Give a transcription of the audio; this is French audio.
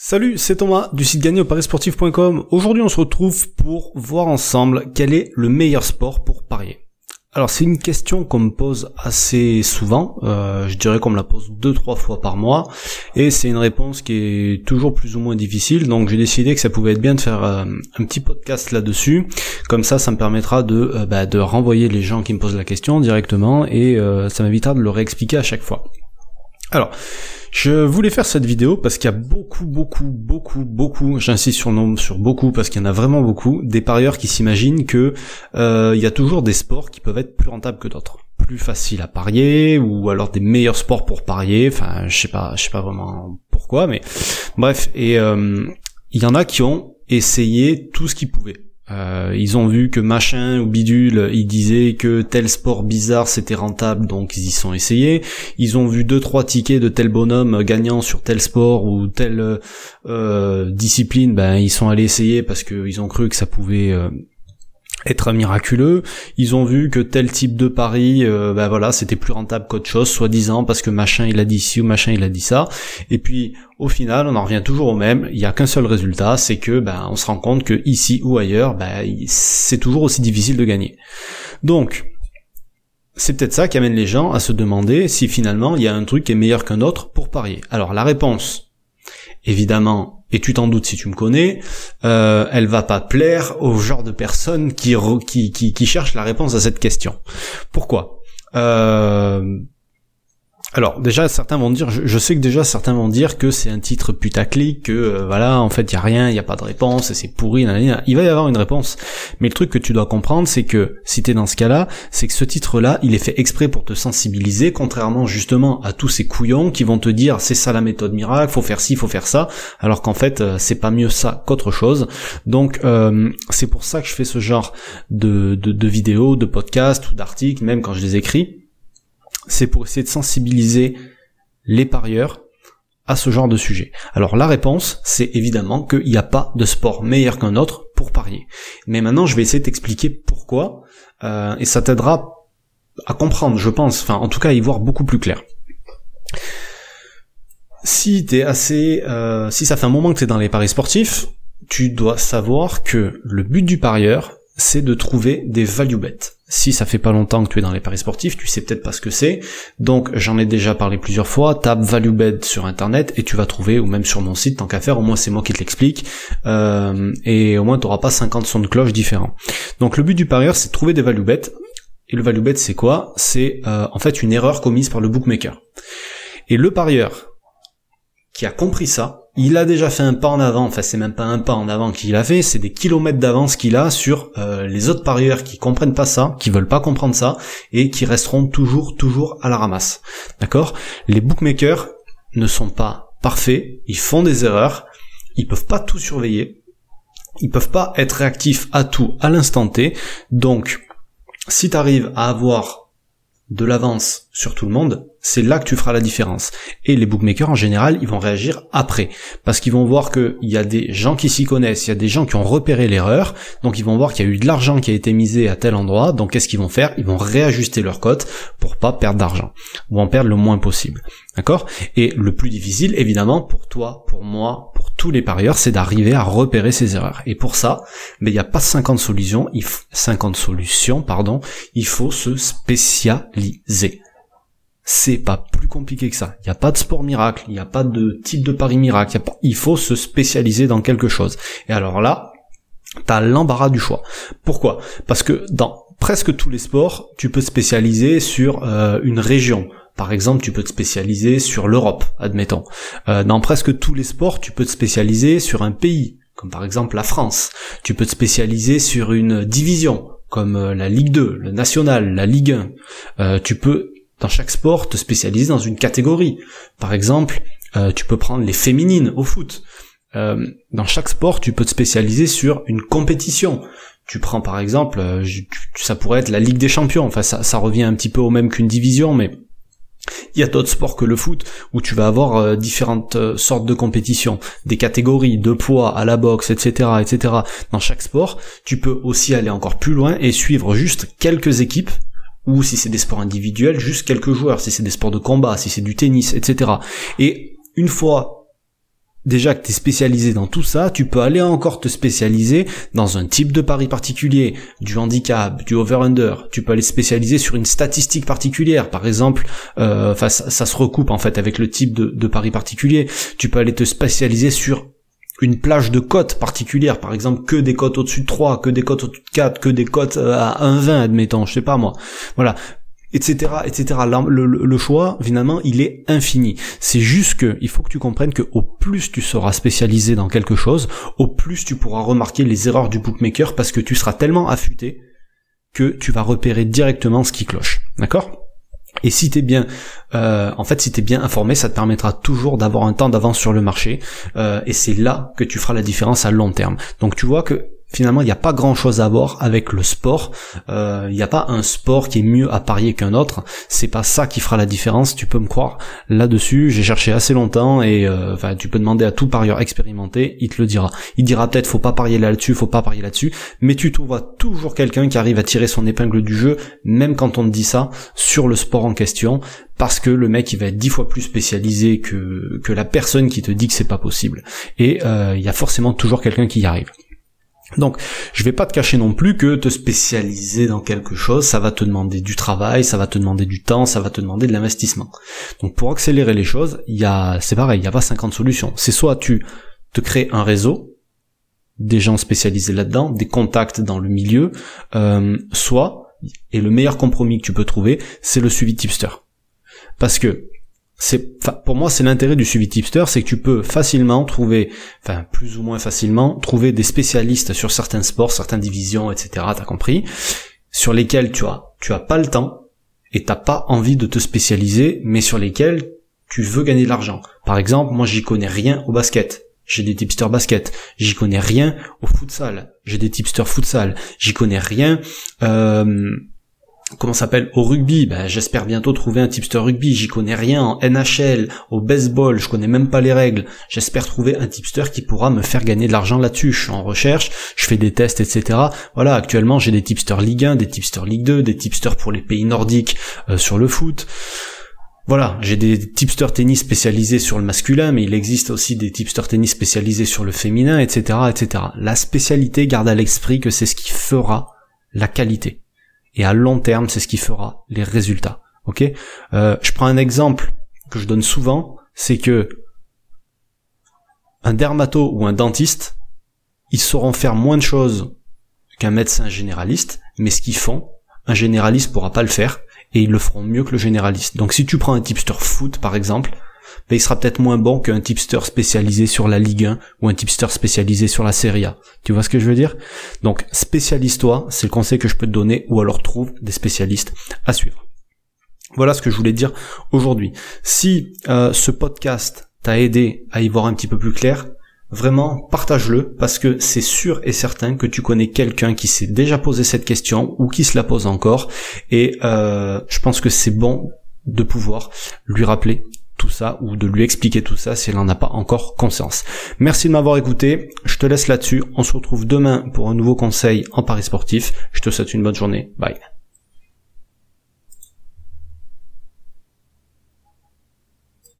Salut, c'est Thomas du site gagné au parisportif.com. Aujourd'hui, on se retrouve pour voir ensemble quel est le meilleur sport pour parier. Alors, c'est une question qu'on me pose assez souvent. Euh, je dirais qu'on me la pose deux trois fois par mois, et c'est une réponse qui est toujours plus ou moins difficile. Donc, j'ai décidé que ça pouvait être bien de faire euh, un petit podcast là-dessus. Comme ça, ça me permettra de euh, bah, de renvoyer les gens qui me posent la question directement, et ça m'évitera de leur réexpliquer à chaque fois. Alors, je voulais faire cette vidéo parce qu'il y a beaucoup, beaucoup, beaucoup, beaucoup, j'insiste sur nombre, sur beaucoup parce qu'il y en a vraiment beaucoup, des parieurs qui s'imaginent que euh, il y a toujours des sports qui peuvent être plus rentables que d'autres, plus faciles à parier ou alors des meilleurs sports pour parier. Enfin, je sais pas, je sais pas vraiment pourquoi, mais bref. Et euh, il y en a qui ont essayé tout ce qu'ils pouvaient. Euh, ils ont vu que machin ou bidule, ils disaient que tel sport bizarre c'était rentable, donc ils y sont essayés. Ils ont vu deux trois tickets de tel bonhomme gagnant sur tel sport ou telle euh, discipline, ben ils sont allés essayer parce qu'ils ont cru que ça pouvait euh, être miraculeux. Ils ont vu que tel type de pari, euh, ben voilà, c'était plus rentable qu'autre chose, soi-disant parce que machin il a dit ci ou machin il a dit ça. Et puis au final, on en revient toujours au même. Il y a qu'un seul résultat, c'est que ben on se rend compte que ici ou ailleurs, ben c'est toujours aussi difficile de gagner. Donc c'est peut-être ça qui amène les gens à se demander si finalement il y a un truc qui est meilleur qu'un autre pour parier. Alors la réponse, évidemment, et tu t'en doutes si tu me connais, euh, elle va pas plaire au genre de personnes qui, qui, qui, qui cherchent la réponse à cette question. Pourquoi? Euh, alors déjà certains vont dire, je, sais que déjà certains vont dire que c'est un titre putaclic, que euh, voilà en fait il y a rien, il y a pas de réponse, c'est pourri, il va y avoir une réponse. Mais le truc que tu dois comprendre c'est que si t'es dans ce cas-là, c'est que ce titre-là il est fait exprès pour te sensibiliser, contrairement justement à tous ces couillons qui vont te dire c'est ça la méthode miracle, faut faire ci, faut faire ça, alors qu'en fait euh, c'est pas mieux ça qu'autre chose. Donc euh, c'est pour ça que je fais ce genre de, de, de vidéos, de podcasts ou d'articles, même quand je les écris c'est pour essayer de sensibiliser les parieurs à ce genre de sujet. Alors la réponse, c'est évidemment qu'il n'y a pas de sport meilleur qu'un autre pour parier. Mais maintenant, je vais essayer de t'expliquer pourquoi, euh, et ça t'aidera à comprendre, je pense, enfin en tout cas à y voir beaucoup plus clair. Si t'es assez, euh, si ça fait un moment que t'es dans les paris sportifs, tu dois savoir que le but du parieur, c'est de trouver des value bets. Si ça fait pas longtemps que tu es dans les paris sportifs, tu sais peut-être pas ce que c'est. Donc j'en ai déjà parlé plusieurs fois. Tape value bet sur internet et tu vas trouver, ou même sur mon site, tant qu'à faire. Au moins c'est moi qui te l'explique. Euh, et au moins tu n'auras pas 50 sons de cloche différents. Donc le but du parieur, c'est de trouver des value bets. Et le value bet, c'est quoi? C'est euh, en fait une erreur commise par le bookmaker. Et le parieur qui a compris ça, il a déjà fait un pas en avant, enfin c'est même pas un pas en avant qu'il a fait, c'est des kilomètres d'avance qu'il a sur euh, les autres parieurs qui comprennent pas ça, qui veulent pas comprendre ça, et qui resteront toujours, toujours à la ramasse. D'accord? Les bookmakers ne sont pas parfaits, ils font des erreurs, ils peuvent pas tout surveiller, ils peuvent pas être réactifs à tout à l'instant T, donc si tu arrives à avoir de l'avance sur tout le monde, c'est là que tu feras la différence. Et les bookmakers en général, ils vont réagir après, parce qu'ils vont voir qu'il y a des gens qui s'y connaissent, il y a des gens qui ont repéré l'erreur, donc ils vont voir qu'il y a eu de l'argent qui a été misé à tel endroit, donc qu'est-ce qu'ils vont faire? Ils vont réajuster leur cote pour pas perdre d'argent, ou en perdre le moins possible. D'accord? Et le plus difficile, évidemment, pour toi, pour moi, pour tous les parieurs, c'est d'arriver à repérer ces erreurs. Et pour ça, mais il n'y a pas 50 solutions, il 50 solutions, pardon, il faut se spécialiser c'est pas plus compliqué que ça. Il n'y a pas de sport miracle, il n'y a pas de type de pari miracle, il, faut se spécialiser dans quelque chose. Et alors là, t'as l'embarras du choix. Pourquoi? Parce que dans presque tous les sports, tu peux te spécialiser sur euh, une région. Par exemple, tu peux te spécialiser sur l'Europe, admettons. Euh, dans presque tous les sports, tu peux te spécialiser sur un pays, comme par exemple la France. Tu peux te spécialiser sur une division, comme euh, la Ligue 2, le National, la Ligue 1. tu peux dans chaque sport te spécialiser dans une catégorie. Par exemple, euh, tu peux prendre les féminines au foot. Euh, dans chaque sport, tu peux te spécialiser sur une compétition. Tu prends par exemple, euh, ça pourrait être la Ligue des Champions. Enfin, ça, ça revient un petit peu au même qu'une division, mais il y a d'autres sports que le foot où tu vas avoir différentes sortes de compétitions, des catégories de poids à la boxe, etc., etc. Dans chaque sport, tu peux aussi aller encore plus loin et suivre juste quelques équipes ou si c'est des sports individuels, juste quelques joueurs, si c'est des sports de combat, si c'est du tennis, etc. Et une fois déjà que tu es spécialisé dans tout ça, tu peux aller encore te spécialiser dans un type de pari particulier, du handicap, du over-under. Tu peux aller spécialiser sur une statistique particulière, par exemple, euh, ça, se recoupe en fait avec le type de pari particulier. Tu peux aller te spécialiser sur une plage de cotes particulière, par exemple que des cotes au-dessus de 3, que des cotes au-dessus de 4, que des cotes euh, à 1,20 admettons, je sais pas moi. Voilà, etc etc le, le, choix finalement il est infini. C'est juste que il faut que tu comprennes que au plus tu seras spécialisé dans quelque chose au plus tu pourras remarquer les erreurs du bookmaker parce que tu seras tellement affûté que tu vas repérer directement ce qui cloche. D'accord? Et si t'es bien, euh, en fait, si t'es bien informé, ça te permettra toujours d'avoir un temps d'avance sur le marché, euh, et c'est là que tu feras la différence à long terme. Donc tu vois que finalement il n'y a pas grand chose à voir avec le sport. Euh, il n'y a pas un sport qui est mieux à parier qu'un autre. C'est pas ça qui fera la différence. Tu peux me croire là-dessus. J'ai cherché assez longtemps et euh, enfin tu peux demander à tout parieur expérimenté, il te le dira. Il dira peut-être faut pas parier là-dessus, faut pas parier là-dessus, mais tu trouveras toujours quelqu'un qui arrive à tirer son épingle du jeu, même quand on te dit ça sur le sport en question, parce que le mec il va être dix fois plus spécialisé que que la personne qui te dit que c'est pas possible. Et euh, il y a forcément toujours quelqu'un qui y arrive. Donc, je vais pas te cacher non plus que te spécialiser dans quelque chose, ça va te demander du travail, ça va te demander du temps, ça va te demander de l'investissement. Donc, pour accélérer les choses, il y a, c'est pareil, il n'y a pas 50 solutions. C'est soit tu te crées un réseau, des gens spécialisés là-dedans, des contacts dans le milieu, euh, soit, et le meilleur compromis que tu peux trouver, c'est le suivi tipster. Parce que c'est pour moi c'est l'intérêt du suivi tipster c'est que tu peux facilement trouver enfin plus ou moins facilement trouver des spécialistes sur certains sports certaines divisions etc t'as compris sur lesquels tu as tu as pas le temps et t'as pas envie de te spécialiser mais sur lesquels tu veux gagner de l'argent. Par exemple moi j'y connais rien au basket. J'ai des tipsters basket, j'y connais rien au futsal, j'ai des tipsters futsal, j'y connais rien euh, comment s'appelle? Au rugby ben, j'espère bientôt trouver un tipster rugby. J'y connais rien en NHL au baseball je connais même pas les règles. J'espère trouver un tipster qui pourra me faire gagner de l'argent là-dessus. Je suis en recherche je fais des tests etc voilà actuellement j'ai des tipsters Ligue 1 des tipsters Ligue 2 des tipsters pour les pays nordiques euh, sur le foot. Voilà, j'ai des tipsters tennis spécialisés sur le masculin, mais il existe aussi des tipsters tennis spécialisés sur le féminin, etc., etc. La spécialité garde à l'esprit que c'est ce qui fera la qualité et à long terme, c'est ce qui fera les résultats. Ok? Euh, Je prends un exemple que je donne souvent, c'est que un dermato ou un dentiste, ils sauront faire moins de choses qu'un médecin généraliste, mais ce qu'ils font, un généraliste pourra pas le faire, et ils le feront mieux que le généraliste. Donc si tu prends un tipster foot par exemple, ben, il sera peut-être moins bon qu'un tipster spécialisé sur la Ligue 1 ou un tipster spécialisé sur la Serie A. Tu vois ce que je veux dire? Donc spécialise-toi, c'est le conseil que je peux te donner, ou alors trouve des spécialistes à suivre. Voilà ce que je voulais dire aujourd'hui. Si euh, ce podcast t'a aidé à y voir un petit peu plus clair, vraiment partage-le parce que c'est sûr et certain que tu connais quelqu'un qui s'est déjà posé cette question ou qui se la pose encore et euh, je pense que c'est bon de pouvoir lui rappeler tout ça ou de lui expliquer tout ça si elle n'en a pas encore conscience. Merci de m'avoir écouté, je te laisse là-dessus, on se retrouve demain pour un nouveau conseil en Paris sportif, je te souhaite une bonne journée, bye.